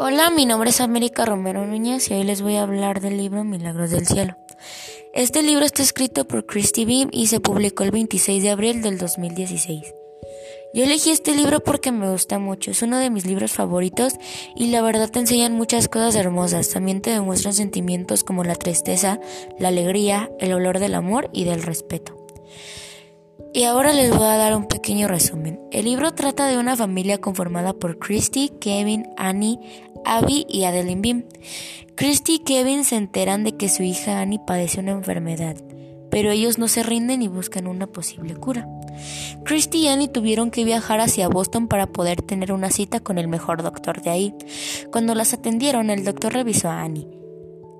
Hola, mi nombre es América Romero Núñez y hoy les voy a hablar del libro Milagros del Cielo. Este libro está escrito por Christy Beam y se publicó el 26 de abril del 2016. Yo elegí este libro porque me gusta mucho, es uno de mis libros favoritos y la verdad te enseñan muchas cosas hermosas, también te demuestran sentimientos como la tristeza, la alegría, el olor del amor y del respeto. Y ahora les voy a dar un pequeño resumen. El libro trata de una familia conformada por Christy, Kevin, Annie, Abby y Adeline Beam. Christy y Kevin se enteran de que su hija Annie padece una enfermedad, pero ellos no se rinden y buscan una posible cura. Christy y Annie tuvieron que viajar hacia Boston para poder tener una cita con el mejor doctor de ahí. Cuando las atendieron, el doctor revisó a Annie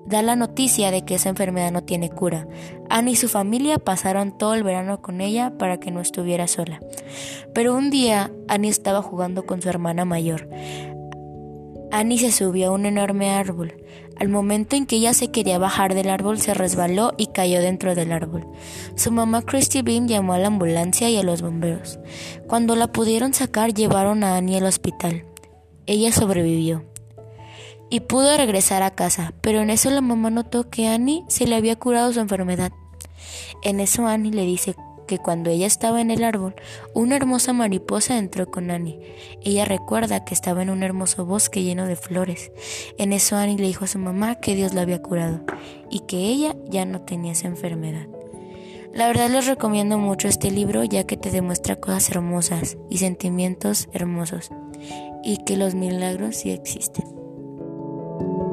da la noticia de que esa enfermedad no tiene cura. Annie y su familia pasaron todo el verano con ella para que no estuviera sola. Pero un día Annie estaba jugando con su hermana mayor. Annie se subió a un enorme árbol. Al momento en que ella se quería bajar del árbol, se resbaló y cayó dentro del árbol. Su mamá Christy Beam llamó a la ambulancia y a los bomberos. Cuando la pudieron sacar, llevaron a Annie al hospital. Ella sobrevivió y pudo regresar a casa, pero en eso la mamá notó que Annie se le había curado su enfermedad. En eso Annie le dice que cuando ella estaba en el árbol, una hermosa mariposa entró con Annie. Ella recuerda que estaba en un hermoso bosque lleno de flores. En eso Annie le dijo a su mamá que Dios la había curado y que ella ya no tenía esa enfermedad. La verdad les recomiendo mucho este libro ya que te demuestra cosas hermosas y sentimientos hermosos y que los milagros sí existen. thank you.